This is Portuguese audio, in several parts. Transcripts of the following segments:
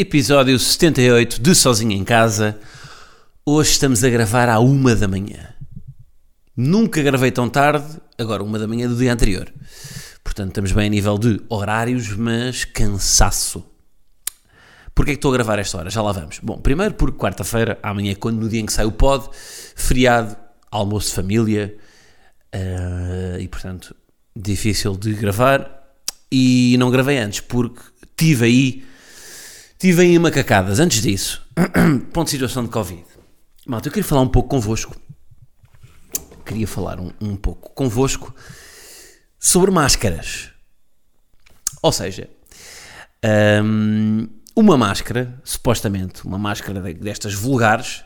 episódio 78 de Sozinho em Casa. Hoje estamos a gravar à uma da manhã. Nunca gravei tão tarde, agora uma da manhã do dia anterior. Portanto, estamos bem a nível de horários, mas cansaço. Porquê é que estou a gravar esta hora? Já lá vamos. Bom, primeiro porque quarta-feira, amanhã, quando no dia em que sai o pod, feriado, almoço de família, eh, e portanto, difícil de gravar. E não gravei antes, porque tive aí, tive aí macacadas. Antes disso, ponto de situação de Covid. Malta, eu queria falar um pouco convosco. Queria falar um, um pouco convosco sobre máscaras. Ou seja, hum, uma máscara, supostamente, uma máscara de- destas vulgares,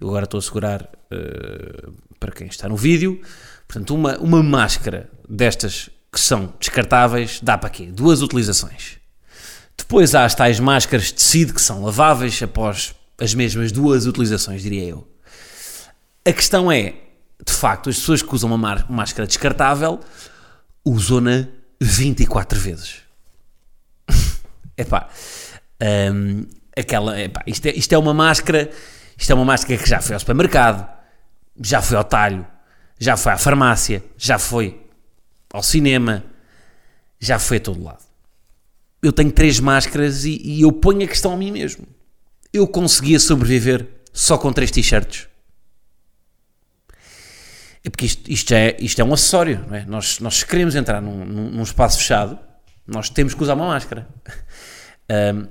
eu agora estou a segurar eh, para quem está no vídeo, portanto, uma, uma máscara destas que são descartáveis, dá para quê? Duas utilizações. Depois há as tais máscaras de tecido que são laváveis após as mesmas duas utilizações, diria eu. A questão é, de facto, as pessoas que usam uma máscara descartável usam-na 24 vezes. Epá, hum, aquela, epá, isto, é, isto é uma máscara, isto é uma máscara que já foi ao supermercado, já foi ao talho, já foi à farmácia, já foi ao cinema, já foi a todo lado. Eu tenho três máscaras e, e eu ponho a questão a mim mesmo. Eu conseguia sobreviver só com três t-shirts. É porque isto, isto, é, isto é um acessório, não é? Nós, nós queremos entrar num, num- espaço fechado, nós temos que usar uma máscara. Ahm,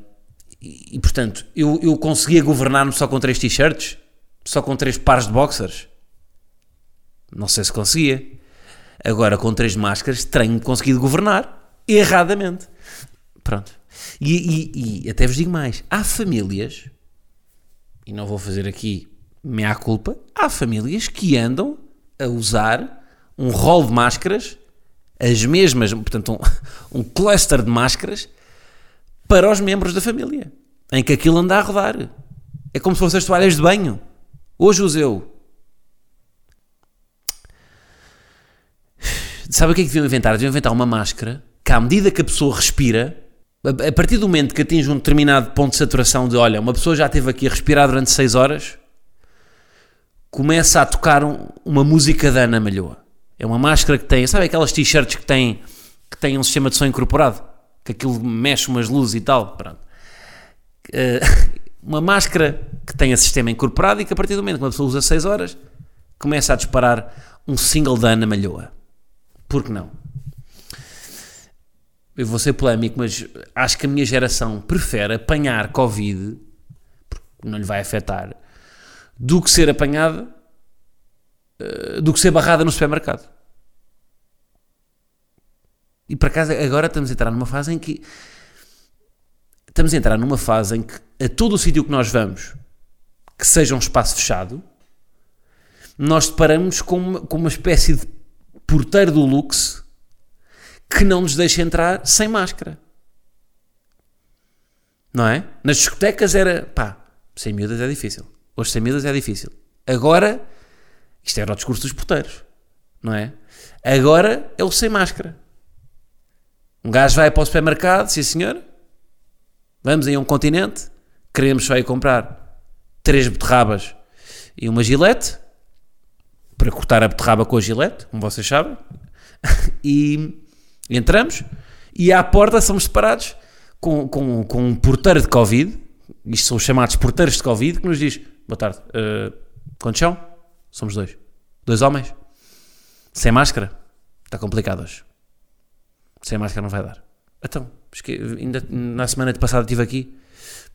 e, e, portanto, eu, eu conseguia governar-me só com três t-shirts? Só com três pares de boxers? Não sei se conseguia. Agora, com três máscaras, tenho conseguido governar erradamente. Pronto. E, e- e até vos digo mais: há famílias, e não vou fazer aqui meia culpa, há famílias que andam a usar um rol de máscaras, as mesmas, portanto, um, um cluster de máscaras, para os membros da família, em que aquilo anda a rodar. É como se fossem as toalhas de banho. Hoje uso eu. Sabe o que é que deviam inventar? Deviam inventar uma máscara que, à medida que a pessoa respira, a partir do momento que atinge um determinado ponto de saturação de, olha, uma pessoa já esteve aqui a respirar durante 6 horas, começa a tocar um- uma música da Ana Malhoa. É uma máscara que tem, sabe aquelas t-shirts que têm, que têm um sistema de som incorporado? Que aquilo mexe umas luzes e tal. Pronto. Eh, uma máscara que tenha sistema incorporado e que a partir do momento que uma pessoa usa 6 horas, começa a disparar um single da Ana Malhoa. Por que não? Eu vou ser polémico, mas acho que a minha geração prefere apanhar Covid, porque não lhe vai afetar, do que ser apanhada, eh, do que ser barrada no supermercado. E por acaso agora estamos a entrar numa fase em que estamos a entrar numa fase em que a todo o sítio que nós vamos, que seja um espaço fechado, nós deparamos com uma, com uma espécie de porteiro do luxo que não nos deixa entrar sem máscara. Não é? Nas discotecas era, pá, sem miúdas é difícil. Hoje sem miúdas é difícil. Agora, isto era o discurso dos porteiros, não é? Agora é o sem máscara. Um gajo vai para o supermercado, sim senhor, vamos aí a um continente, queremos só ir comprar três beterrabas e uma gilete, para cortar a beterraba com a gilete, como vocês sabem, e entramos e à porta somos separados com, com, com um porteiro de Covid, isto são os chamados porteiros de Covid, que nos diz, boa tarde, uh, quantos são? Somos dois. Dois homens? Sem máscara? Está complicado hoje. Sem máscara não vai dar. Então, ainda na semana passada estive aqui.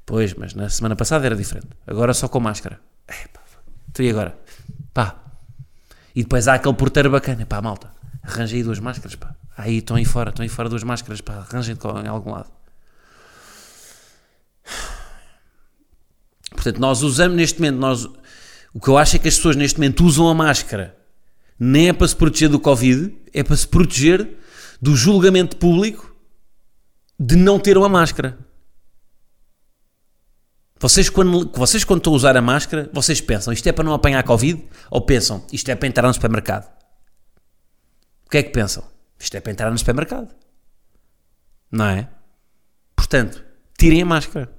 Pois, mas na semana passada era diferente. Agora só com máscara. Epá, e agora? Pá. E depois há aquele porteiro bacana. Pá, malta, arranjei duas máscaras, pá. Aí estão aí fora, estão aí fora duas máscaras. Arranjem com- em algum lado. Portanto, nós usamos neste momento, nós, o que eu acho é que as pessoas neste momento usam a máscara nem é para se proteger do Covid, é para se proteger do julgamento público de não ter uma máscara. Vocês quando, vocês, quando estão a usar a máscara, vocês pensam isto é para não apanhar Covid? Ou pensam isto é para entrar no supermercado? O que é que pensam? Isto é para entrar no supermercado. Não é? Portanto, tirem a máscara.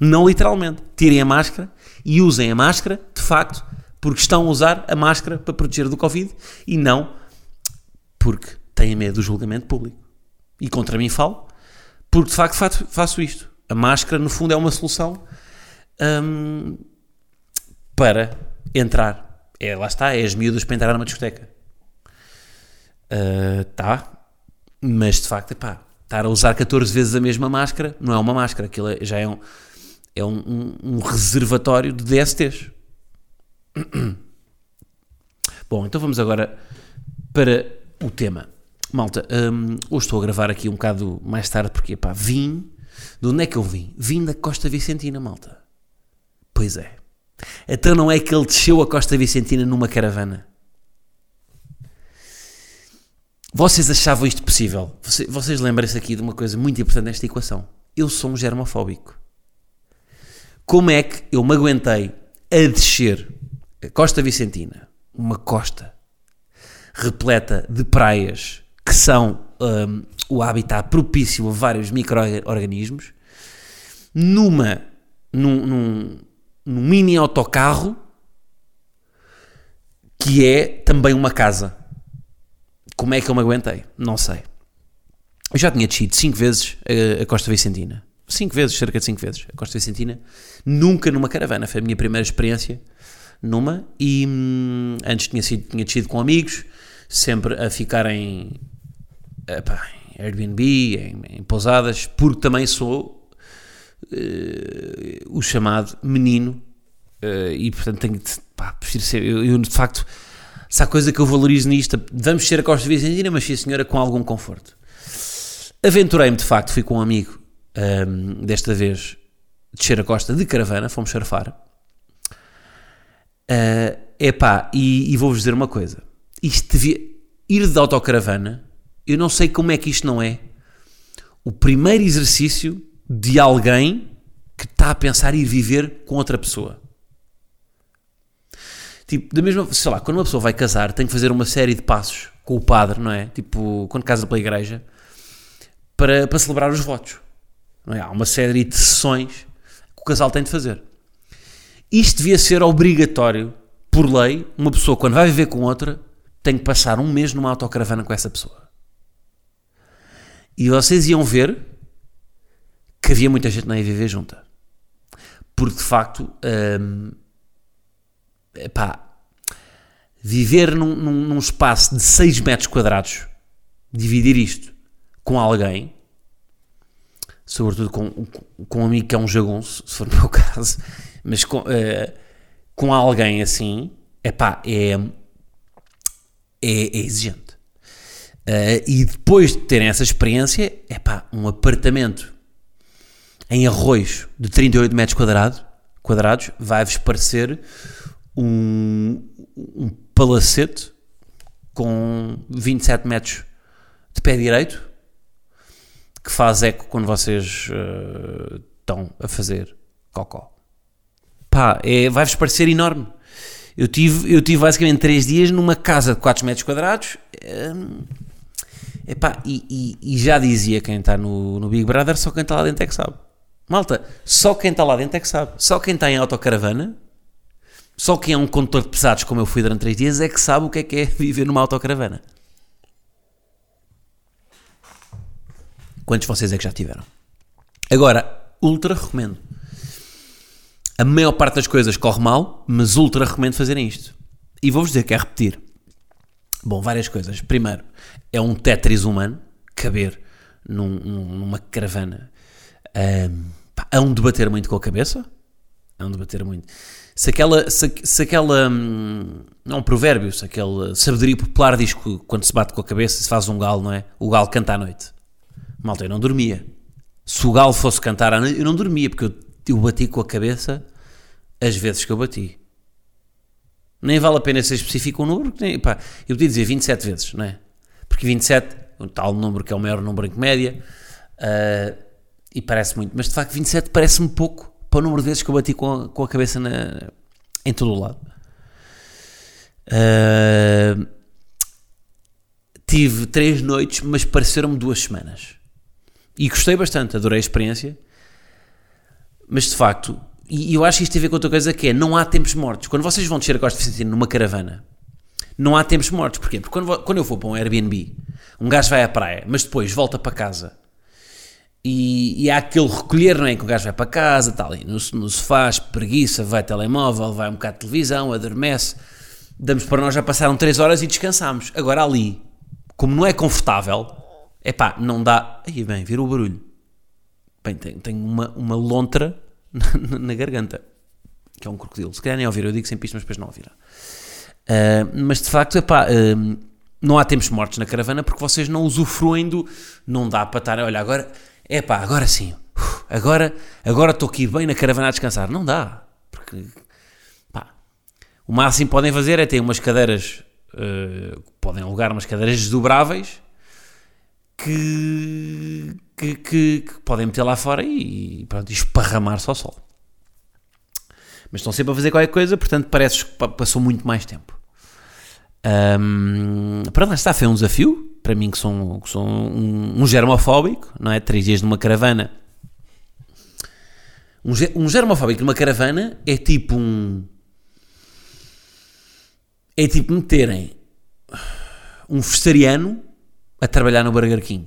Não literalmente. Tirem a máscara e usem a máscara, de facto, porque estão a usar a máscara para proteger do Covid e não porque têm medo do julgamento público. E contra mim falo, porque de facto faço isto. A máscara, no fundo, é uma solução hum, para entrar. É, lá está, é as miúdas para entrar numa discoteca. Uh, tá, mas de facto, epá, estar a usar 14 vezes a mesma máscara não é uma máscara, aquilo é, já é um, é um, um, um reservatório de DSTs. Bom, então vamos agora para o tema. Malta, hum, hoje estou a gravar aqui um bocado mais tarde porque, pá, vim. De onde é que eu vim? Vim da Costa Vicentina, malta. Pois é. Então não é que ele desceu a Costa Vicentina numa caravana? Vocês achavam isto possível? Vocês, vocês lembrem-se aqui de uma coisa muito importante nesta equação. Eu sou um germofóbico. Como é que eu me aguentei a descer a Costa Vicentina, uma costa repleta de praias que são um, o habitat propício a vários micro-organismos, numa, num, num, num mini autocarro que é também uma casa. Como é que eu me aguentei? Não sei. Eu já tinha descido 5 vezes a, a Costa Vicentina. 5 vezes, cerca de 5 vezes, a Costa Vicentina. Nunca numa caravana. Foi a minha primeira experiência numa. E hum, antes tinha, sido, tinha descido com amigos, sempre a ficar em, epá, em Airbnb, em, em, pousadas, porque também sou uh, o chamado menino. Uh, e portanto tenho de. Pá, prefiro ser. Eu, eu de facto se há coisa que eu valorizo nisto, vamos ser a Costa Vicentina, mas sim, senhora, com algum conforto. Aventurei-me, de facto, fui com um amigo, um, desta vez, descer a costa de caravana, fomos surfar. Uh, epá, e, e vou-vos dizer uma coisa. Isto devia, ir de autocaravana, eu não sei como é que isto não é o primeiro exercício de alguém que está a pensar ir viver com outra pessoa. Tipo, da mesma, sei lá, quando uma pessoa vai casar, tem que fazer uma série de passos com o padre, não é? Tipo, quando casa pela igreja, para, para celebrar os votos. Não é? Há uma série de sessões que o casal tem de fazer. Isto devia ser obrigatório, por lei, uma pessoa, quando vai viver com outra, tem que passar um mês numa autocaravana com essa pessoa. E vocês iam ver que havia muita gente não ia viver junta. Porque, de facto, hum, epá, viver num, num, num, espaço de 6 metros quadrados, dividir isto com alguém, sobretudo com, com um amigo que é um jagunço, se for no meu caso, mas com, uh, com alguém assim, epá, é, é, é exigente. Uh, e depois de terem essa experiência, epá, um apartamento em arroz de 38 metros quadrados, quadrados vai-vos parecer um, um palacete com 27 metros de pé direito que faz eco quando vocês uh, estão a fazer cocó. Pá, é, vai-vos parecer enorme. Eu tive, eu tive basicamente 3 dias numa casa de 4 metros quadrados. Um, epá, e, e, e já dizia quem está no, no Big Brother, só quem está lá dentro é que sabe. Malta, só quem está lá dentro é que sabe. Só quem está em autocaravana só quem é um condutor de pesados, como eu fui durante 3 dias, é que sabe o que é que é viver numa autocaravana. Quantos de vocês é que já tiveram? Agora, ultra recomendo. A maior parte das coisas corre mal, mas ultra recomendo fazerem isto. E vou-vos dizer que é repetir. Bom, várias coisas. Primeiro, é um Tetris humano caber num, numa caravana. Um, pá, é um debater muito com a cabeça. É um debater muito se aquela, se, se aquela hum, não um provérbio, se aquela sabedoria popular diz que quando se bate com a cabeça se faz um galo, não é? O galo canta à noite. Malta, eu não dormia. Se o galo fosse cantar à noite, eu não dormia, porque eu, eu bati com a cabeça as vezes que eu bati. Nem vale a pena ser específico o número, porque nem, pá, eu podia dizer 27 vezes, não é? Porque 27, o tal número que é o maior número em comédia, uh, e parece muito, mas de facto 27 parece-me pouco para o número de vezes que eu bati com a, com a cabeça na, em todo o lado. Uh, tive três noites, mas pareceram-me duas semanas. E gostei bastante, adorei a experiência. Mas de facto, e eu acho que isto tem a ver com outra coisa que é, não há tempos mortos. Quando vocês vão descer a Costa Vicentina numa caravana, não há tempos mortos. Porquê? Porque quando, quando eu vou para um Airbnb, um gajo vai à praia, mas depois volta para casa e, e há aquele recolher, não é? Que o gajo vai para casa, está ali no, no sofá, preguiça, vai telemóvel, vai um bocado de televisão, adormece. Damos para nós, já passaram 3 horas e descansamos. Agora ali, como não é confortável, é pá, não dá. Aí bem, vira o barulho. Bem, tenho, uma, uma lontra na, na, garganta, que é um crocodilo. Se calhar nem ouvir, eu digo sempre isto, mas depois não ouvirá. Uh, mas de facto, é pá. Uh, não há tempos mortos na caravana porque vocês não usufruem do. Não dá para estar. Olha, agora é pá, agora sim, agora agora estou aqui bem na caravana a descansar. Não dá, porque pá, o máximo que podem fazer é ter umas cadeiras, uh, podem alugar umas cadeiras desdobráveis que, que, que, que podem meter lá fora e, pronto, esparramar-se ao sol. Mas estão sempre a fazer qualquer coisa, portanto parece que passou muito mais tempo. Um, pronto, lá está, foi um desafio para mim que sou, que sou um, um, germofóbico, não é? Três dias numa caravana. Um, um germofóbico numa caravana é tipo um. É tipo meterem um vegetariano a trabalhar no Burger King.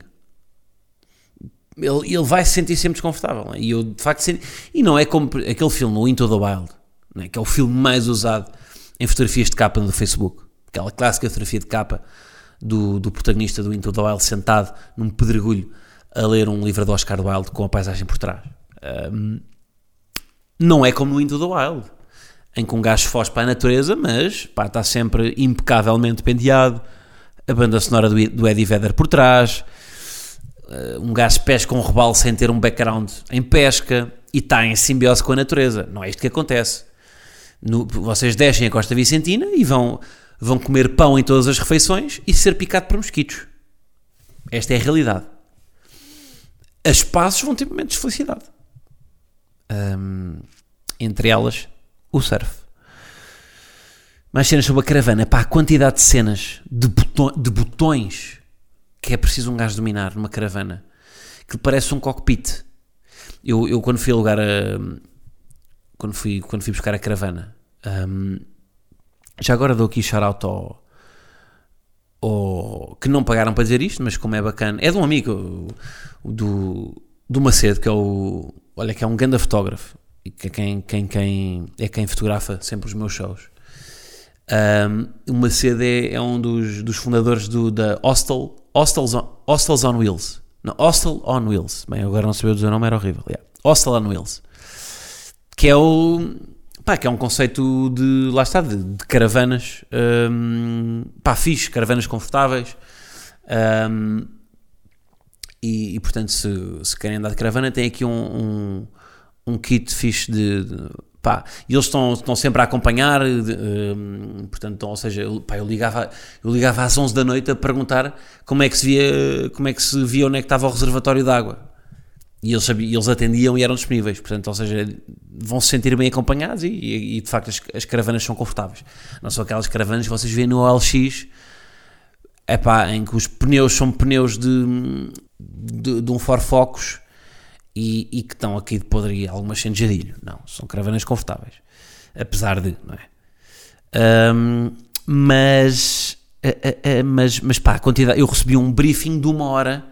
Ele, ele vai se sentir sempre desconfortável. É? E eu, de facto, senti, E não é como aquele filme, o Into the Wild, é? que é o filme mais usado em fotografias de capa do Facebook. Aquela clássica fotografia de capa do, do protagonista do Into the Wild sentado num pedregulho a ler um livro do Oscar Wilde com a paisagem por trás. Um, não é como no Into the Wild, em que um gajo foge para a natureza, mas pá, está sempre impecavelmente penteado, a banda sonora do, do Eddie Vedder por trás, uh, um gajo pesca um robalo sem ter um background em pesca e está em simbiose com a natureza. Não é isto que acontece. No, vocês descem a Costa Vicentina e vão vão comer pão em todas as refeições e ser picado por mosquitos. Esta é a realidade. As pazes vão ter momentos de felicidade. Um, entre elas, o surf. Mais cenas sobre a caravana. Pá, a quantidade de cenas, de, de botões que é preciso um gajo dominar numa caravana. Que parece um cockpit. Eu, eu quando fui alugar a... Quando fui, quando fui buscar a caravana... Um, já agora dou aqui shout-out ao, ao, que não pagaram para dizer isto, mas como é bacana, é de um amigo do, do Macedo, que é o, olha, que é um grande fotógrafo, e que é quem, quem, quem, é quem fotografa sempre os meus shows. Um, o Macedo é, é, um dos, dos fundadores do, da Hostel, Hostels, on, Hostels on Wheels. Não, Hostel on Wheels. Bem, agora não sabia dizer o nome, era horrível. Yeah. Hostel on Wheels. Que é o Pá, que é um conceito de, lá está, de, de caravanas, um, pá, fixe, caravanas confortáveis, um, e, e, portanto se, se querem andar de caravana tem aqui um, um, um kit fixe de, de pá, e eles estão, estão sempre a acompanhar, de, um, portanto, ou seja, eu, pá, eu, ligava, eu ligava às 11 da noite a perguntar como é que se via, como é que se via onde é que estava o reservatório de água, e eles, eles atendiam e eram disponíveis, portanto, ou seja, vão se sentir bem acompanhados e, e, e de facto as, as, caravanas são confortáveis. Não são aquelas caravanas que vocês veem no OLX epá, em que os pneus são pneus de, de, de um Ford Focus e, e, que estão aqui de poderia algumas sem jadilho. Não, são caravanas confortáveis, apesar de, não é? Um, mas, mas, mas pá, a quantidade, eu recebi um briefing de uma hora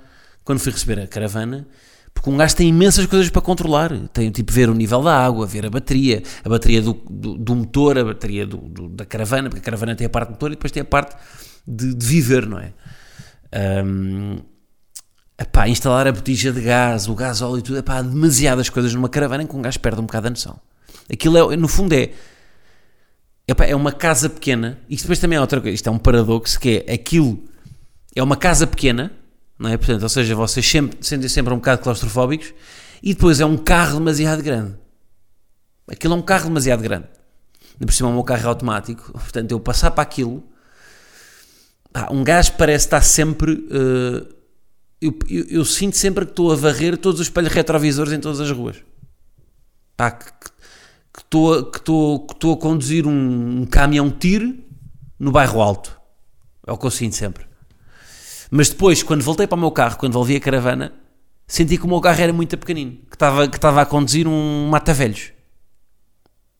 quando fui receber a caravana porque um gajo tem imensas coisas para controlar. Tem tipo ver o nível da água, ver a bateria, a bateria do, do, do motor, a bateria do, do, da caravana, porque a caravana tem a parte do motor e depois tem a parte de, de viver, não é? Um, epá, instalar a botija de gás, o gás óleo e tudo, epá, há demasiadas coisas numa caravana em que um gajo perde um bocado a noção. Aquilo é, no fundo é, epá, é uma casa pequena, e depois também é outra coisa, isto é um paradoxo, que é aquilo, é uma casa pequena, não é? Portanto, ou seja, vocês sempre, sentem sempre um bocado claustrofóbicos e depois é um carro demasiado grande. Aquilo é um carro demasiado grande. Ainda por cima o meu carro é automático, portanto eu passar para aquilo, pá, um gajo parece estar sempre. uh, eu, eu- eu sinto sempre que estou a varrer todos os espelhos retrovisores em todas as ruas. Pá, que estou que estou que estou a conduzir um, um caminhão tiro no bairro alto. É o que eu sinto sempre. Mas depois, quando voltei para o meu carro, quando volvi a caravana, senti que o meu carro era muito pequenino, que estava, que estava a conduzir um mata-velhos.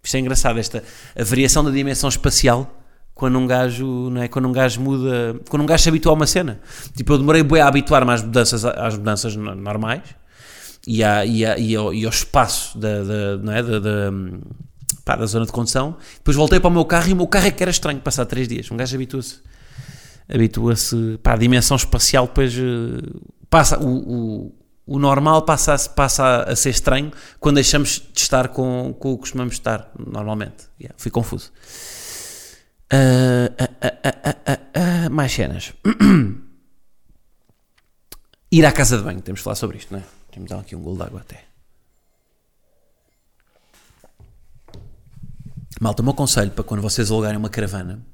Isto é engraçado, esta a variação da dimensão espacial quando um gajo, não é? quando um gajo muda, quando um gajo se habitua a uma cena. Tipo, eu demorei bué a habituar-me às mudanças, às mudanças no- normais e, à, e, à- e, ao, e ao espaço da, da, não é? da, da, pá, da zona de condução. Depois voltei para o meu carro e o meu carro é que era estranho passar três dias. Um gajo habitua-se habitua-se pá, a dimensão espacial depois eh, passa o, o, o normal passa a, passa a ser estranho quando deixamos de estar com, com o que costumamos estar normalmente. Yeah, fui confuso. Ah, ah, ah, mais cenas. Ir à casa de banho temos de falar sobre isto não é? temos de dar aqui um golo de água até. Malta, o meu conselho para quando vocês alugarem uma caravana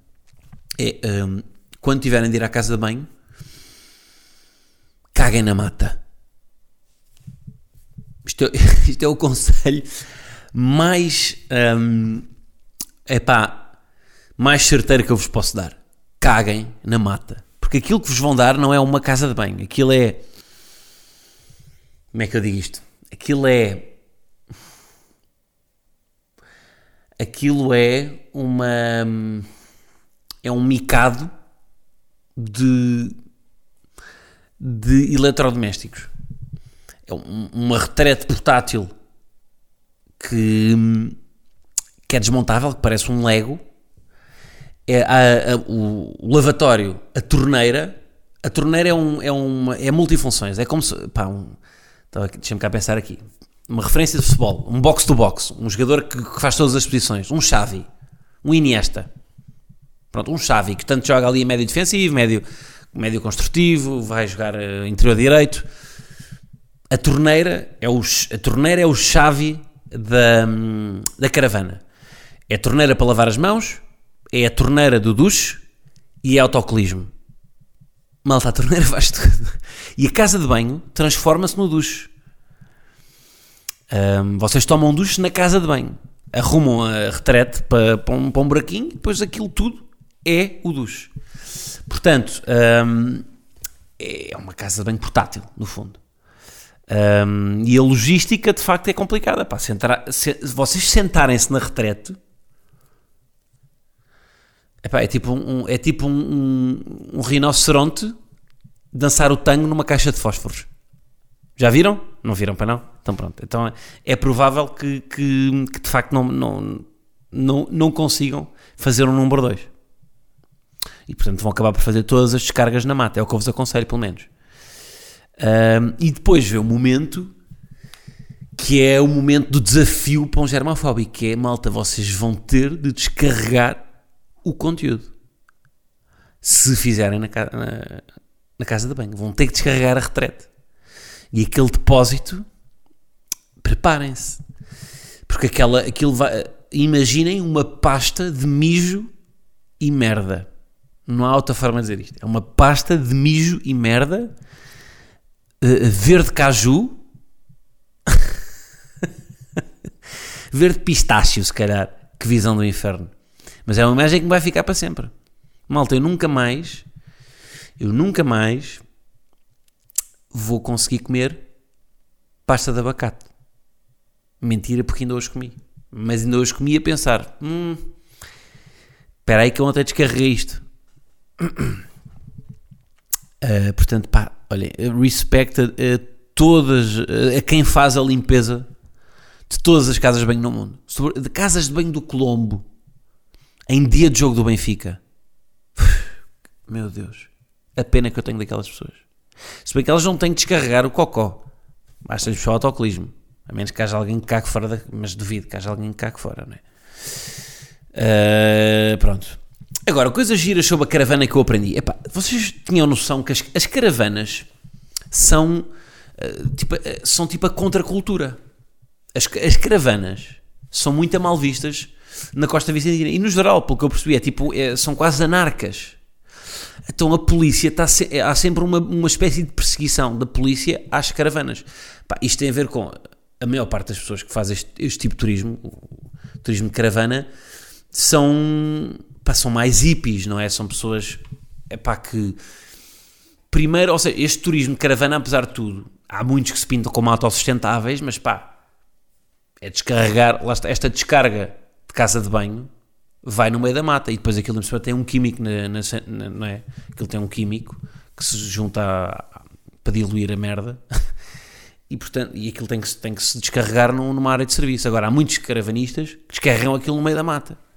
é hum, quando tiverem de ir à casa de banho, caguem na mata. Isto é, isto é o conselho mais hum, epá, mais certeiro que eu vos posso dar. Caguem na mata. Porque aquilo que vos vão dar não é uma casa de banho. Aquilo é. Como é que eu digo isto? Aquilo é. Aquilo é uma. hum, É um micado de, de eletrodomésticos. É um- uma retrete portátil que, que é desmontável, que parece um Lego. É a- a- o, lavatório, a torneira. A torneira é, um, é, uma, é multifunções. É como se. Pá, um, Deixa-me cá pensar aqui. Uma referência de futebol. Um box-to-box. Um jogador que, que faz todas as posições. Um Xavi. Um Iniesta. Pronto, um Xavi que tanto joga ali médio defensivo, médio, médio construtivo, vai jogar eh, interior direito. A torneira é o, a torneira é o Xavi da, da caravana. É a torneira para lavar as mãos, é a torneira do duche e é autocolismo. Malta, a torneira faz tudo. E a casa de banho transforma-se no duche. Hum, vocês tomam um duche na casa de banho, arrumam a retrete para, para, um, para um buraquinho depois aquilo tudo é o duche. Portanto, hum, é uma casa de banho portátil, no fundo. Hum, e a logística de facto é complicada. Pá, sentar, se, vocês sentarem-se na retrete epá, é tipo, um, é tipo um, um, um rinoceronte dançar o tango numa caixa de fósforos. Já viram? Não viram para não? Então pronto. Então é, é provável que, que, que de facto não, não, não, não consigam fazer um número 2. E portanto vão acabar por fazer todas as descargas na mata. É o que eu vos aconselho, pelo menos. Um, e depois vê o momento que é o momento do desafio para um germofóbico, que é, malta, vocês vão ter de descarregar o conteúdo. Se fizerem na, ca- na, na casa de banho. Vão ter que descarregar a retrete. E aquele depósito, preparem-se. Porque aquela, aquilo vai... Imaginem uma pasta de mijo e merda. Não há outra forma de dizer isto. É uma pasta de mijo e merda eh, verde caju verde pistácio, se calhar. Que visão do inferno. Mas é uma imagem que me vai ficar para sempre. Malta, eu nunca mais, eu nunca mais vou conseguir comer pasta de abacate. Mentira, porque ainda hoje comi. Mas ainda hoje comi a pensar: hum, espera aí que eu ontem descarreguei isto. Uh, portanto, pá, olhem, respect a, a todas, a, a quem faz a limpeza de todas as casas de banho no mundo. Sobre, de casas de banho do Colombo, em dia de jogo do Benfica. Meu Deus, a pena que eu tenho daquelas pessoas. Se bem que elas não têm que descarregar o cocó, basta-lhes só o autocolismo. A menos que haja alguém que cague fora, da, mas duvido que haja alguém que cague fora, não é? Uh, pronto. Agora, coisas giras sobre a caravana que eu aprendi. Epá, vocês tinham noção que as, as caravanas são, uh, tipo, uh, são tipo a contracultura. As, as caravanas são muito mal vistas na costa vicentina. E no geral, pelo que eu percebi, é tipo, é, são quase anarcas. Então a polícia está se, há sempre uma, uma espécie de perseguição da polícia às caravanas. Isto tem a ver com a maior parte das pessoas que fazem este, este tipo de turismo, o turismo de caravana, são, pá, são mais hippies, não é? São pessoas é pá, que primeiro, ou seja, este turismo de caravana, apesar de tudo, há muitos que se pintam como autossustentáveis, mas pá, é descarregar, lá está, esta descarga de casa de banho vai no meio da mata e depois aquilo tem um químico, na, na, na, não é? Aquilo tem um químico que se junta a, para diluir a merda e, portanto, e aquilo tem que, tem que se descarregar numa área de serviço. Agora, há muitos caravanistas que descarregam aquilo no meio da mata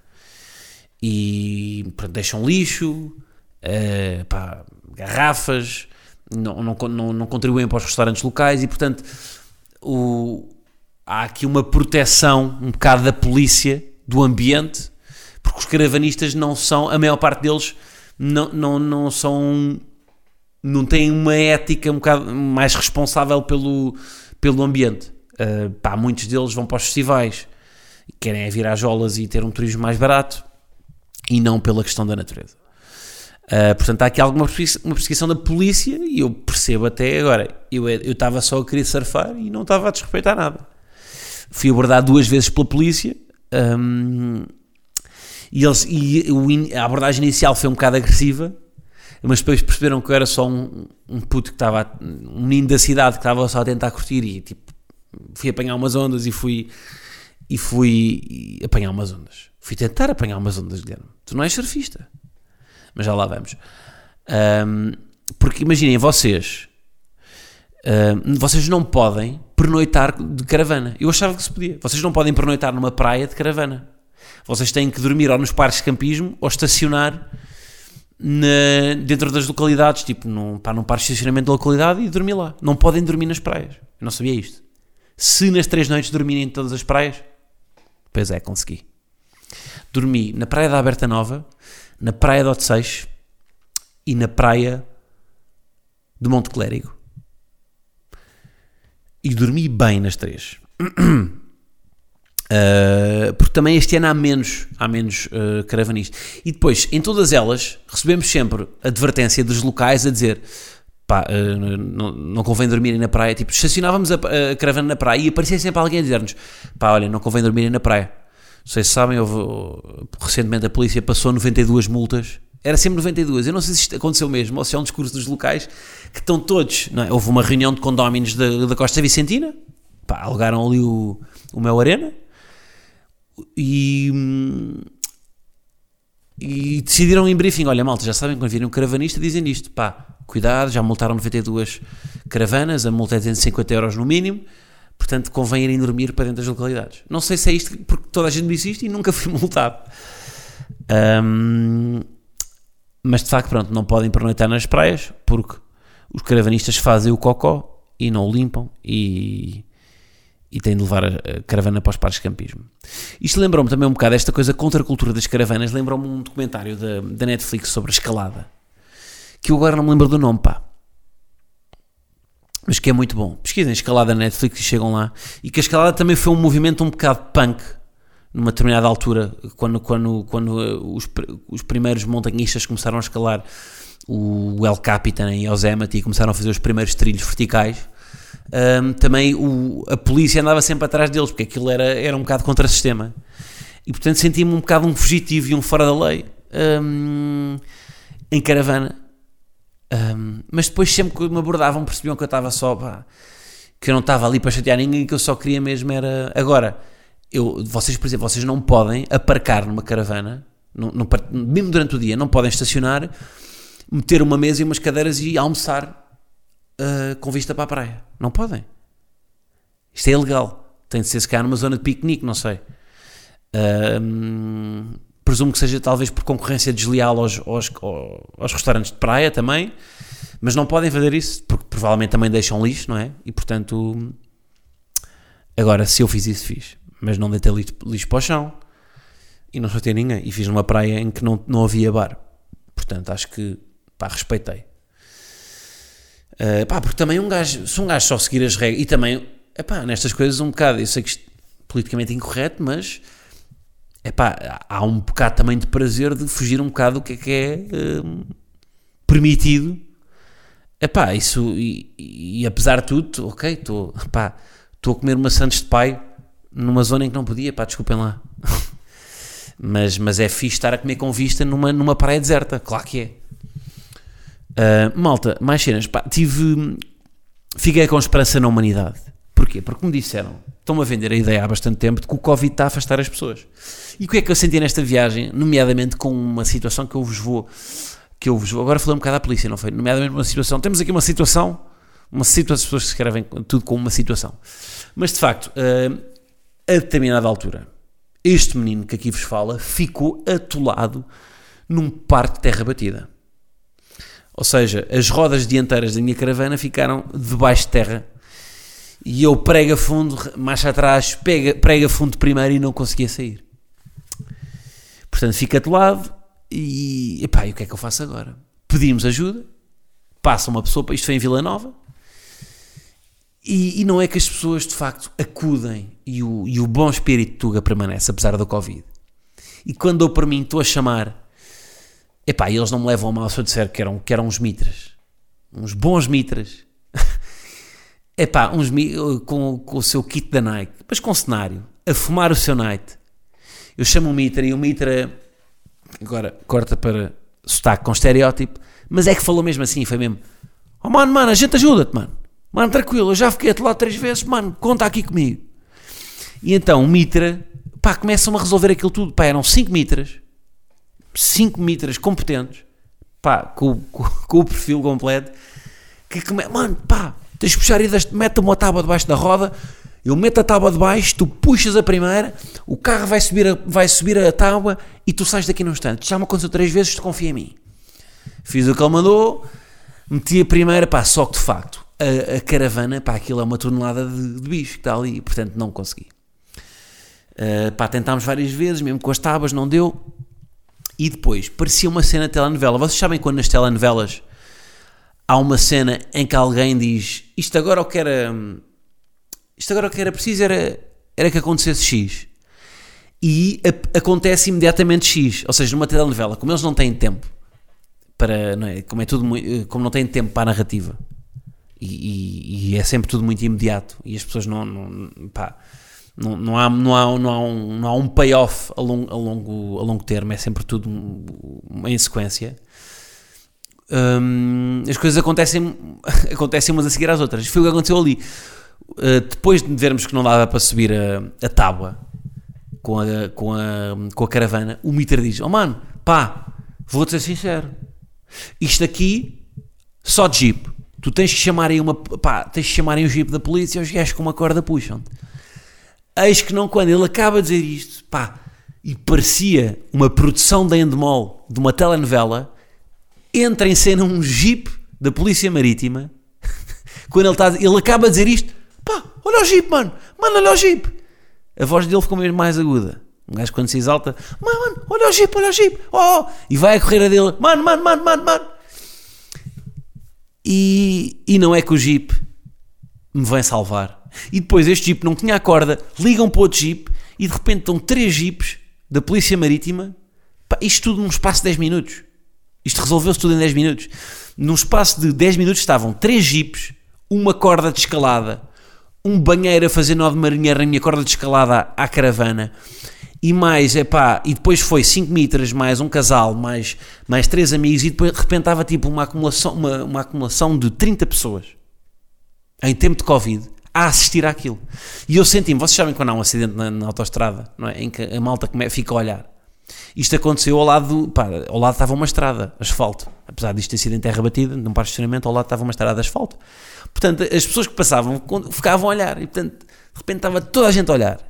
e portanto, deixam lixo, uh, pá, garrafas, não, não, não, não, contribuem para os restaurantes locais e, portanto, o, há aqui uma proteção um bocado da polícia do ambiente, porque os caravanistas não são, a maior parte deles não, não, não são, não têm uma ética um bocado mais responsável pelo, pelo ambiente. Uh, pá, muitos deles vão para os festivais, querem é vir às jolas e ter um turismo mais barato e não pela questão da natureza. Uh, portanto, há aqui alguma uma perseguição da polícia e eu percebo até agora. Eu estava só a querer surfar e não estava a desrespeitar nada. Fui abordado duas vezes pela polícia um, e, eles, e a abordagem inicial foi um bocado agressiva, mas depois perceberam que eu era só um, um puto que estava, um menino da cidade que estava só a tentar curtir e tipo, fui apanhar umas ondas e fui, e fui apanhar umas ondas. Fui tentar apanhar umas ondas, Guilherme. Tu não és surfista. Mas já lá vamos. Um, porque imaginem, vocês. Um, vocês não podem pernoitar de caravana. Eu achava que se podia. Vocês não podem pernoitar numa praia de caravana. Vocês têm que dormir ou nos parques de campismo ou estacionar na, dentro das localidades, tipo num, pá, num parque de estacionamento da localidade e dormir lá. Não podem dormir nas praias. Eu não sabia isto. Se nas três noites dormirem em todas as praias, pois é, consegui. Dormi na Praia da Aberta Nova, na Praia de Otseixo e na Praia de Monte Clérigo. E dormi bem nas três. Uh, porque também este ano há menos, há menos uh, caravanistas. E depois, em todas elas, recebemos sempre advertência dos locais a dizer pá, uh, não, não convém dormirem na praia. Tipo, estacionávamos a, a caravana na praia e aparecia sempre alguém a dizer-nos pá, olha, não convém dormirem na praia. Não sei se sabem, houve, recentemente a polícia passou 92 multas. Era sempre 92. Eu não sei se isto aconteceu mesmo ou se é um discurso dos locais que estão todos. É? Houve uma reunião de condóminos da, da Costa Vicentina, pá, alugaram ali o, o meu Arena e, e decidiram em briefing: olha, malta, já sabem, quando virem um caravanista, dizem isto, pá, cuidado, já multaram 92 caravanas, a multa é de 250 euros no mínimo Portanto, convém irem dormir para dentro das localidades. Não sei se é isto, porque toda a gente me disse isto e nunca fui multado. Um, mas de facto, pronto, não podem pernoitar nas praias porque os caravanistas fazem o cocó e não o limpam e, e têm de levar a, caravana para os parques de campismo. Isto lembrou-me também um bocado, esta coisa contra a cultura das caravanas, lembrou-me um documentário da, da Netflix sobre a escalada, que eu agora não me lembro do nome, pá mas que é muito bom. Pesquisem escalada na Netflix e chegam lá. E que a escalada também foi um movimento um bocado punk numa determinada altura, quando, quando, quando eh, os, os primeiros montanhistas começaram a escalar o El Capitan e Yosemite e começaram a fazer os primeiros trilhos verticais, um, também o, a polícia andava sempre atrás deles, porque aquilo era, era um bocado contra-sistema. E portanto senti-me um bocado um fugitivo e um fora da lei um, em caravana. Um, mas depois sempre que me abordavam percebiam que eu estava só pá, que eu não estava ali para chatear ninguém que eu só queria mesmo era agora eu, vocês por exemplo vocês não podem aparcar numa caravana mesmo durante o dia não podem estacionar meter uma mesa e umas cadeiras e almoçar uh, com vista para a praia. Não podem. Isto é ilegal. Tem de ser se calhar numa zona de piquenique não sei. Um, presumo que seja talvez por concorrência desleal aos, aos, aos, restaurantes de praia também, mas não podem fazer isso porque provavelmente também deixam lixo, não é? E portanto, agora se eu fiz isso, fiz, mas não deitei lixo, lixo para o chão e não ter ninguém. E fiz numa praia em que não, não havia bar, portanto acho que pá, respeitei. Uh, pá, porque também um gajo, se um gajo só seguir as regras e também, epá, nestas coisas um bocado, eu sei que isto politicamente incorreto, mas epá, há um bocado também de prazer de fugir um bocado do que é que é hum, permitido. Epá, isso, e, e, apesar de tudo, ok, estou a comer maçãs de pai numa zona em que não podia, pá, desculpem lá. mas, mas é fixe estar a comer com vista numa, numa praia deserta, claro que é. Uh, malta, mais cenas, pá, tive. Fiquei com esperança na humanidade. Porquê? Porque me disseram, estão-me a vender a ideia há bastante tempo de que o Covid está a afastar as pessoas. E o que é que eu senti nesta viagem, nomeadamente com uma situação que eu vos vou. Que eu vos vou. Agora falei um bocado à polícia, não foi? Nomeadamente uma situação. Temos aqui uma situação. Uma situação, as pessoas escrevem tudo com uma situação. Mas de facto, uh, a determinada altura, este menino que aqui vos fala ficou atolado num parque de terra batida. Ou seja, as rodas dianteiras da minha caravana ficaram debaixo de terra e eu prega fundo, marcha atrás, pega, prega fundo primeiro e não conseguia sair. Portanto, fica atolado e, epá, e o que é que eu faço agora? Pedimos ajuda, passa uma pessoa, isto foi em Vila Nova, e, e, não é que as pessoas de facto acudem e o, e o bom espírito de Tuga permanece, apesar do Covid. E quando eu para mim estou a chamar, epá, eles não me levam a mal se eu disser que eram, que eram uns mitras, uns bons mitras, epá, uns com, com o seu kit da Nike, mas com cenário, a fumar o seu night. Eu chamo o mitra e o mitra, agora corta para sotaque com estereótipo, mas é que falou mesmo assim, foi mesmo, oh mano, mano, a gente ajuda-te, mano Mano, tranquilo, eu já fiquei atolado três vezes, mano, conta aqui comigo. E então o Mitra, pá, começam a resolver aquilo tudo. Pá, eram cinco Mitras, cinco Mitras competentes, pá, com, com, com o perfil completo, que come... mano, pá, tens de puxar e mete uma tábua debaixo da roda, eu meto a tábua debaixo, tu puxas a primeira, o carro vai subir a, vai subir a tábua e tu sais daqui num instante. Já me aconteceu três vezes, tu confia em mim. Fiz o que ele mandou, meti a primeira, pá, só que de facto, a, a, caravana, pá, aquilo é uma tonelada de, de bicho que está ali, portanto não consegui. Uh, pá, tentámos várias vezes, mesmo com as tábuas, não deu. E depois, parecia uma cena de telenovela. Vocês sabem quando nas telenovelas há uma cena em que alguém diz isto agora o que era isto agora o que era preciso era, era que acontecesse X e a, acontece imediatamente X, ou seja, numa telenovela, como eles não têm tempo para, não é, como é tudo como não têm tempo para a narrativa e, e, é sempre tudo muito imediato e as pessoas não, não, pá, não, não, há, não, há, não, há um, não há um payoff a longo, a, longo, a longo termo, é sempre tudo em sequência. Hum, as coisas acontecem, acontecem umas a seguir às outras. Foi o que aconteceu ali. Uh, depois de vermos que não dava para subir a, a tábua com a, com, a, com a caravana, o Mitre diz: Oh mano, pá, vou-te ser sincero, isto aqui só de jeep Tu tens que chamar aí uma. pá, tens que chamar aí um jeep da polícia e os gajos com uma corda puxam-te. Eis que não, quando ele acaba de dizer isto, pá, e parecia uma produção da Endemol de uma telenovela, entra em cena um jeep da Polícia Marítima. quando ele, está, ele acaba de dizer isto, pá, olha o jeep, mano, mano, olha o jeep. A voz dele ficou mesmo mais aguda. Um gajo quando se exalta, mano, mano, olha o jeep, olha o jeep, oh, oh. e vai a correr a dele, mano, mano, mano, mano, mano. E, e não é que o Jeep me vem salvar. E depois este Jeep não tinha a corda, ligam para outro Jeep e de repente estão três Jeeps da Polícia Marítima. Pá, isto tudo num espaço de 10 minutos. Isto resolveu-se tudo em 10 minutos. Num espaço de 10 minutos estavam três Jeeps, uma corda de escalada, um banheiro a fazer nó de marinheiro na minha corda de escalada à caravana e mais, é pá, e depois foi 5 mitras, mais um casal, mais, mais três amigos, e depois de repente estava tipo uma acumulação, uma, uma acumulação de 30 pessoas em tempo de Covid a assistir àquilo. E eu senti-me, vocês sabem quando há um acidente na, na autostrada, não é? Em que a malta fica a olhar. Isto aconteceu ao lado, pá, ao lado estava uma estrada, asfalto. Apesar disto ter sido em terra batida, num parque de estacionamento, ao lado estava uma estrada de asfalto. Portanto, as pessoas que passavam ficavam a olhar e, portanto, de repente estava toda a gente a olhar.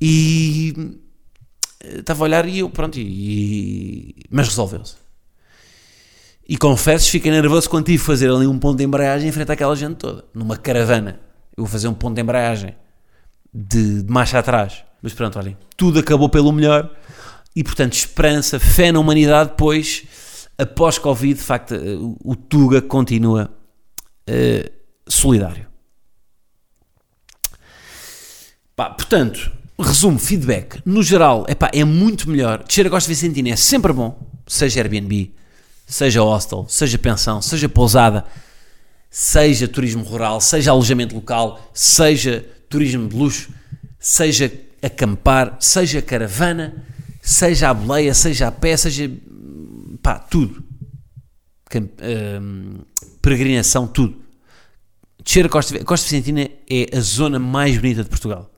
E eh, estava a olhar e eu, pronto, e, mas resolveu-se. E confesso, fiquei nervoso quando tive que fazer ali um ponto de embreagem em frente àquela gente toda, numa caravana. Eu vou fazer um ponto de embreagem de, de marcha atrás. Mas pronto, olhem, tudo acabou pelo melhor e, portanto, esperança, fé na humanidade, pois após Covid, de facto, eh, o, Tuga continua uh, solidário. Pá, portanto, resumo, feedback. No geral, epá, é muito melhor. Descer a Costa Vicentina é sempre bom, seja Airbnb, seja hostel, seja pensão, seja pousada, seja turismo rural, seja alojamento local, seja turismo de luxo, seja acampar, seja caravana, seja a boleia, seja a pé, seja pá, tudo. Camp, hum, peregrinação, tudo. Descer a Costa, Costa Vicentina é a zona mais bonita de Portugal.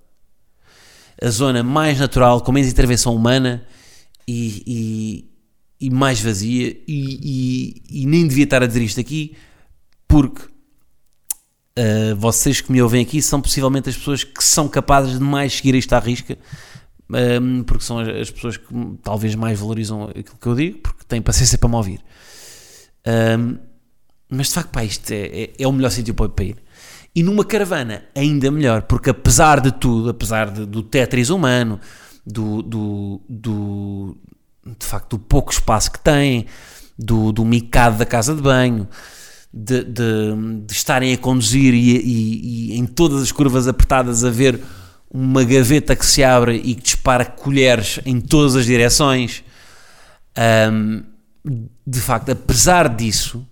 A zona mais natural, com menos intervenção humana e, e, e mais vazia. E, e, nem devia estar a dizer isto aqui, porque uh, vocês que me ouvem aqui são possivelmente as pessoas que são capazes de mais seguir isto à risca, um, porque são as, as, pessoas que talvez mais valorizam aquilo que eu digo, porque têm paciência para me ouvir. Um, mas de facto, pá, isto é, é, é o melhor sítio para ir. E numa caravana, ainda melhor, porque apesar de tudo, apesar de, do Tetris humano, do, do, do, de facto do pouco espaço que tem, do, do micado da casa de banho, de, de, de estarem a conduzir e, e, e, em todas as curvas apertadas a ver uma gaveta que se abre e que dispara colheres em todas as direções. Um, de facto, apesar disso,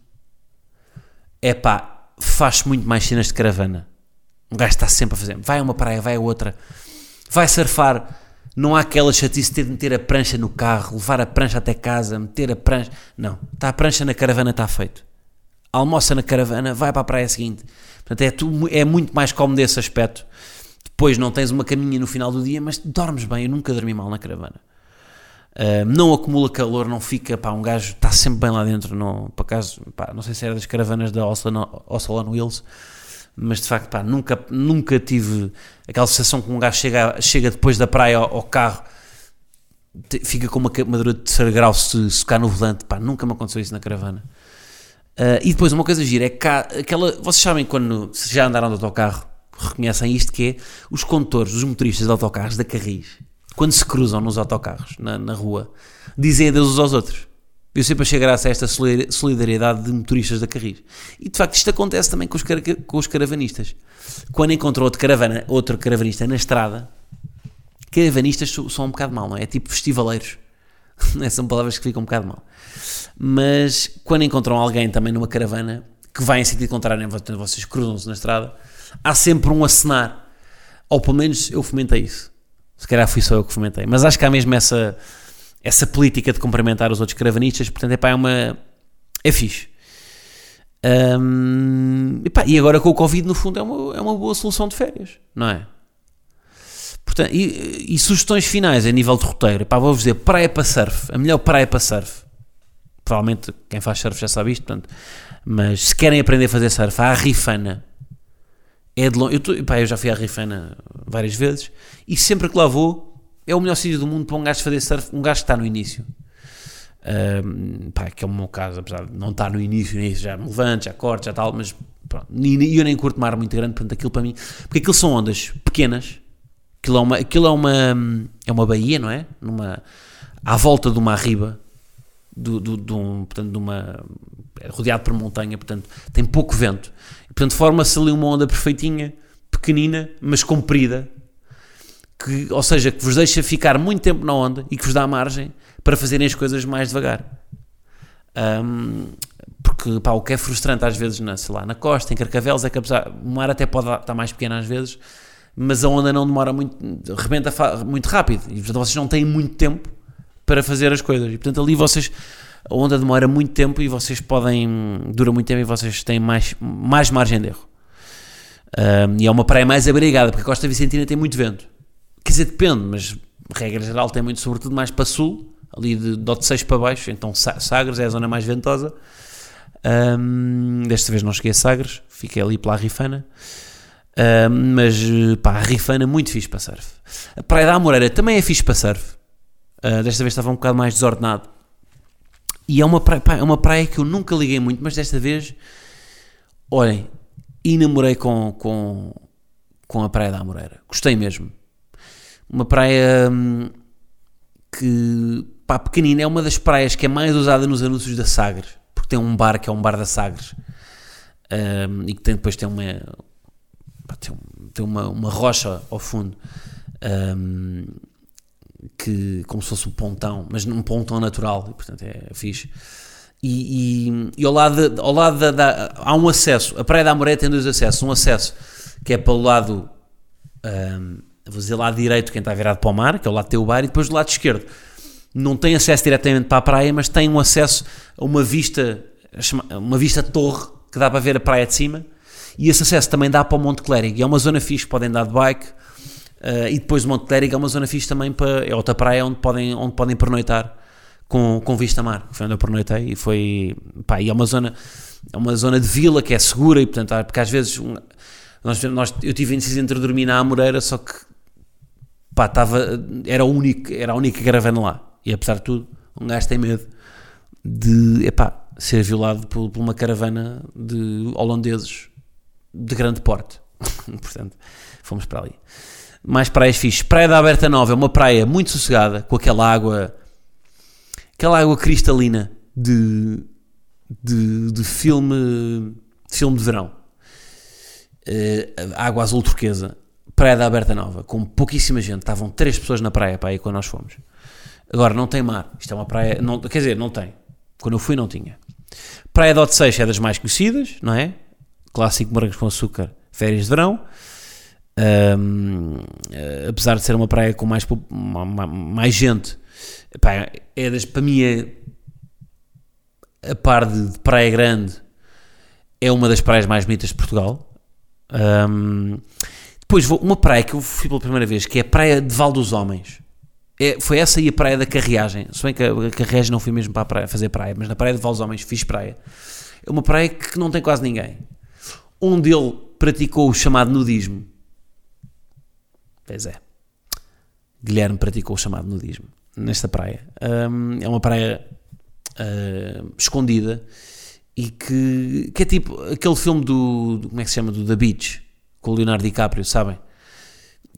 é pá, faz muito mais cenas de caravana. Um gajo está sempre a fazer. Vai a uma praia, vai a outra, vai surfar. Não há aquela chatice de ter de meter a prancha no carro, levar a prancha até casa, meter a prancha. Não, está a prancha na caravana, está feito. Almoça na caravana, vai para a praia seguinte. Portanto, é, tu, é muito mais cómodo desse aspecto. Depois não tens uma caminha no final do dia, mas dormes bem. Eu nunca dormi mal na caravana. Uh, não acumula calor, não fica, pá, um gajo está sempre bem lá dentro, não, por acaso, pá, não sei se era das caravanas da Oslo on Wheels, mas de facto, pá, nunca, nunca tive aquela sensação que um gajo chega, chega depois da praia ao, ao carro, fica com uma queimadura de terceiro grau se, se tocar no volante, pá, nunca me aconteceu isso na caravana. Uh, e depois uma coisa gira é que há aquela, vocês sabem quando se já andaram de autocarro, reconhecem isto que é os condutores, os motoristas de autocarros da Carris quando se cruzam nos autocarros, na, na rua, dizem adeus uns aos outros. Eu sempre achei graça a esta solidariedade de motoristas da Carris. E de facto isto acontece também com os, com os caravanistas. Quando encontram outro, caravana, outro caravanista na estrada, caravanistas são um bocado mal, não é? É tipo festivaleiros. É? São palavras que ficam um bocado mal. Mas quando encontram alguém também numa caravana, que vai em sentido contrário, vocês cruzam-se na estrada, há sempre um acenar. Ou pelo menos eu fomentei isso. Se calhar fui só eu que fomentei. Mas acho que há mesmo essa, essa política de cumprimentar os outros caravanistas. Portanto, epá, é uma. É fixe. Um, epá, e agora com o Covid, no fundo, é uma, é uma boa solução de férias, não é? Portanto, e, e sugestões finais a nível de roteiro. Vou-vos dizer: praia para surf. A melhor praia para surf. Provavelmente quem faz surf já sabe isto, portanto. Mas se querem aprender a fazer surf, a Rifana é de longe. Eu, tô, pá, eu já fui à Rifana várias vezes e sempre que lá vou é o melhor sítio do mundo para um gajo fazer surf, um gajo que está no início. Um, pá, que é o meu caso, apesar de não estar no início, início já me levanto, já corto, já tal, mas pronto, e eu nem curto mar muito grande, portanto aquilo para mim, porque aquilo são ondas pequenas, aquilo é uma, aquilo é uma, é uma baía, não é? Numa, à volta de uma riba, do, do, um, portanto, de uma, é rodeado por montanha, portanto tem pouco vento. Portanto forma-se ali uma onda perfeitinha, pequenina, mas comprida, que, ou seja, que vos deixa ficar muito tempo na onda e que vos dá margem para fazerem as coisas mais devagar. Um, porque pá, o que é frustrante às vezes na, sei lá, na costa, em Carcavelos, é que apesar, o mar até pode estar mais pequeno às vezes, mas a onda não demora muito, rebenta muito rápido e portanto vocês não têm muito tempo para fazer as coisas. E portanto ali vocês a onda demora muito tempo e vocês podem dura muito tempo e vocês têm mais, mais margem de erro. Um, e é uma praia mais abrigada, porque a Costa Vicentina tem muito vento. Quer dizer, depende, mas regra geral tem muito, sobretudo mais para sul, ali de Dote 6 para baixo, então Sagres é a zona mais ventosa. Um, desta vez não cheguei a Sagres, fiquei ali pela Rifana. Um, mas pá, Rifana muito fixe para surf. A Praia da Amoreira também é fixe para surf. Uh, desta vez estava um bocado mais desordenado. E é uma praia, pá, é uma praia que eu nunca liguei muito, mas desta vez, olhem, enamorei com, com, com a Praia da Amoreira. Gostei mesmo. Uma praia hum, que, pá, pequenina, é uma das praias que é mais usada nos anúncios da Sagres, porque tem um bar que é um bar da Sagres. Um, e que tem, depois tem uma, tem, um- tem uma, uma rocha ao fundo ahm, que como se fosse um pontão, mas num pontão natural, e portanto é fixe. E, e, e ao lado, ao lado da, da- há um acesso, a Praia da Amoré tem dois acessos, um acesso que é para o lado, ahm, vou dizer lado direito, quem está virado para o mar, que é o lado o bar, e depois do lado esquerdo não tem acesso diretamente para a praia, mas tem um acesso a uma vista, uma vista torre que dá para ver a praia de cima. E esse acesso também dá para o Monte Clérigo. E é uma zona fixe, podem dar de bike. eh, e depois o Monte Clérigo é uma zona fixe também para. É outra praia onde podem, onde podem pernoitar com, com vista mar. Foi onde eu pernoitei e foi. Pá, e é uma zona. É uma zona de vila que é segura e portanto, porque às vezes. nós, nós, eu tive indeciso entre dormir na Amoreira, só que pá, estava, era, único, era a única caravana lá. E apesar de tudo, um gajo tem medo de epá, ser violado por, por uma caravana de holandeses de grande porte. Portanto, fomos para ali. Mais praias fixes. Praia da Aberta Nova é uma praia muito sossegada, com aquela água, aquela água cristalina de, de, de filme, de filme de verão. Eh, água azul turquesa. Praia da Aberta Nova, com pouquíssima gente. Estavam três pessoas na praia para aí quando nós fomos. Agora, não tem mar. Isto é uma praia. Não, quer dizer, não tem. Quando eu fui, não tinha. Praia de Odisseis é das mais conhecidas, não é? Clássico morangos com açúcar, férias de verão. Ahm, eh, apesar de ser uma praia com mais, mais gente, pá, é das, para mim é a par de, Praia Grande, é uma das praias mais bonitas de Portugal. Ahm, depois vou, uma praia que eu fui pela primeira vez, que é a Praia de Val dos Homens. É, foi essa e a praia da carriagem. Se bem que a, carriagem não fui mesmo para praia, fazer praia, mas na praia de Val dos Homens fiz praia. É uma praia que não tem quase ninguém. Onde ele praticou o chamado nudismo. Pois é. Guilherme praticou o chamado nudismo nesta praia. Hum, é uma praia hum, escondida e que, que é tipo aquele filme do, do- Como é que se chama? Do The Beach, com o Leonardo DiCaprio, sabem?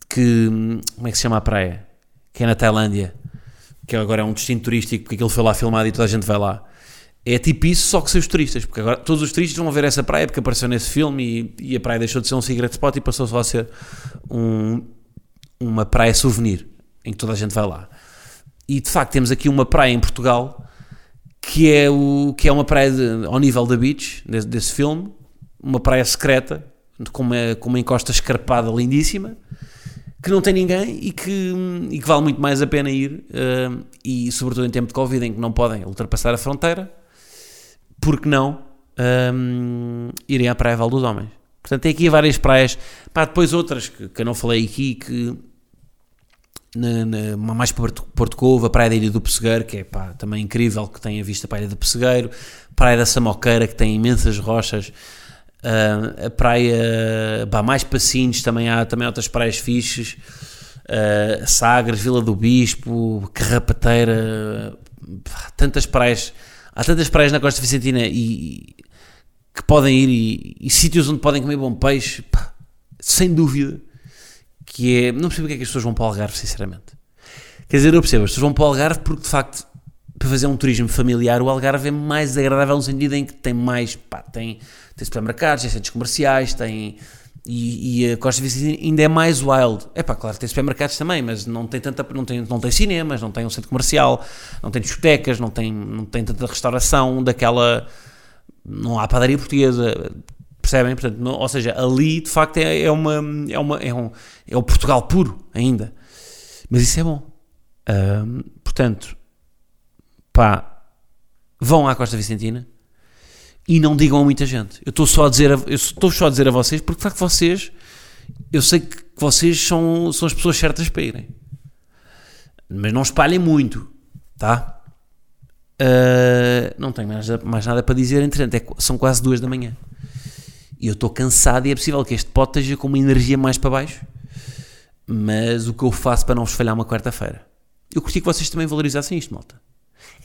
Que. Como é que se chama a praia? Que é na Tailândia, que agora é um destino turístico, porque aquilo foi lá filmado e toda a gente vai lá. É tipo isso, só que sem os turistas, porque agora todos os turistas vão ver essa praia porque apareceu nesse filme e, e a praia deixou de ser um cigarette spot e passou só a ser um, uma praia souvenir, em que toda a gente vai lá. E de facto temos aqui uma praia em Portugal que é, o, que é uma praia de- ao nível da beach, desse, desse filme, uma praia secreta, com uma, com uma encosta escarpada lindíssima, que não tem ninguém e que, e que vale muito mais a pena ir, eh, e sobretudo em tempo de Covid, em que não podem ultrapassar a fronteira, porque não hum, irem à Praia Val dos Homens. Portanto, tem aqui várias praias, pá, depois outras que, que eu não falei aqui, que na, na- mais Porto, Porto Covo, a Praia da Ilha do Pessegueiro, que é pá, também incrível, que tem a vista para a Ilha do Pessegueiro, Praia da Samoqueira, que tem imensas rochas, ah, a praia, pá, mais Passinhos, também há também outras praias fixes, ah, Sagres, Vila do Bispo, Carrapateira, pá, tantas praias, há tantas praias na Costa Vicentina e, que podem ir e, e sítios onde podem comer bom peixe, pá, sem dúvida que é. Não percebo porque é que as pessoas vão para o Algarve, sinceramente. Quer dizer, eu percebo, as pessoas vão para o Algarve porque de facto, para fazer um turismo familiar, o Algarve é mais agradável no sentido em que tem mais. Pá, tem, tem supermercados, tem centros comerciais, tem. E, e a Costa Vicentina ainda é mais wild. É pá, claro, tem supermercados também, mas não tem, tanta, não, tem, não tem cinemas, não tem um centro comercial, não tem discotecas, não tem, não tem tanta restauração daquela. Não há padaria portuguesa, percebem? Portanto, não- ou seja, ali de facto é, é uma, é, uma, é, um, é o Portugal puro ainda. Mas isso é bom. Portanto, pá, vão à Costa Vicentina e não digam a muita gente. Eu estou só a dizer a, eu estou só a dizer a vocês porque de facto vocês, eu sei que vocês são, são as pessoas certas para irem. Mas não espalhem muito, tá? Ah, não tenho mais, mais nada para dizer, entretanto, é são quase duas da manhã. E eu estou cansado e é possível que este pote esteja com uma energia mais para baixo. Mas o que eu faço para não vos falhar uma quarta-feira? Eu curti que vocês também valorizassem isto, malta.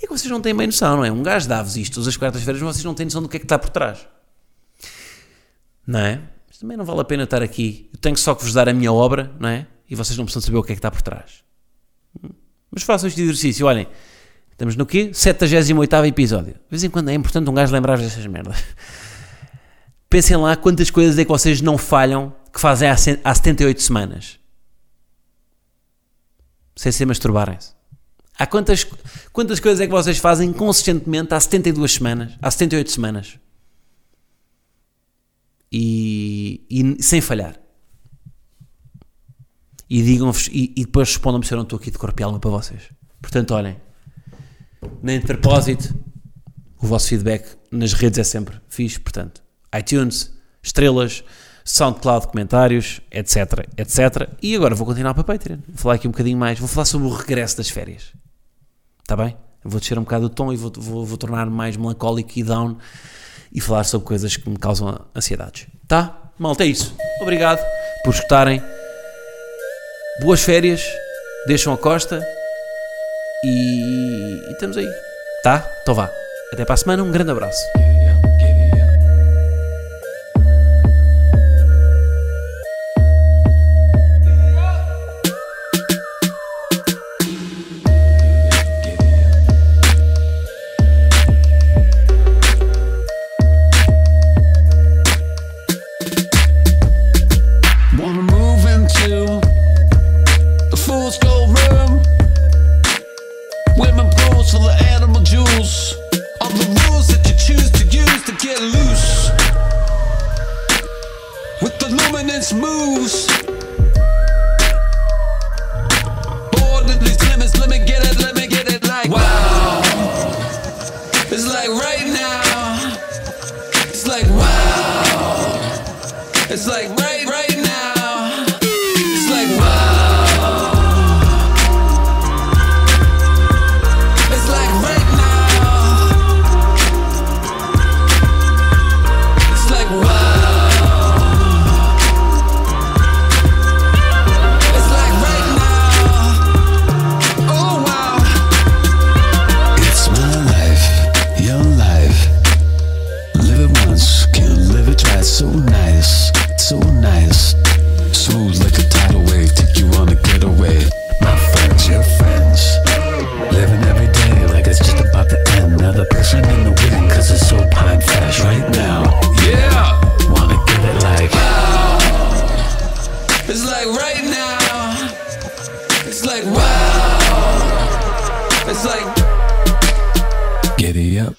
É que vocês não têm bem noção, não é? Um gajo dá-vos isto todas as quartas-feiras, mas vocês não têm noção do que é que está por trás. Não é? Mas também não vale a pena estar aqui. Eu tenho só que vos dar a minha obra, não é? E vocês não precisam saber o que é que está por trás. Hum? Mas façam este exercício, olhem. Estamos no quê? 78 episódio. De vez em quando é importante um gajo lembrar-vos dessas merdas. Pensem lá quantas coisas é que vocês não falham que fazem há, cen- há 78 semanas? Sem ser masturbarem-se. Há quantas, quantas coisas é que vocês fazem consistentemente há 72 semanas? Há 78 semanas? E, e sem falhar. E digam-vos, e, e depois respondam-me se eu não estou aqui de corpo e alma para vocês. Portanto, olhem, nem de propósito, o vosso feedback nas redes é sempre fixe. Portanto, iTunes, estrelas, SoundCloud, comentários, etc, etc. E agora vou continuar para Patreon. Vou falar aqui um bocadinho mais. Vou falar sobre o regresso das férias. Está bem? Vou descer um bocado o tom e vou, vou, vou tornar-me mais melancólico e down e falar sobre coisas que me causam ansiedades. Tá? Malta, é isso. Obrigado por escutarem. Boas férias. Deixam a costa. E, e estamos aí. Tá? Então vá. Até para a semana. Um grande abraço. Right now. It's like wow. It's like. Giddy up.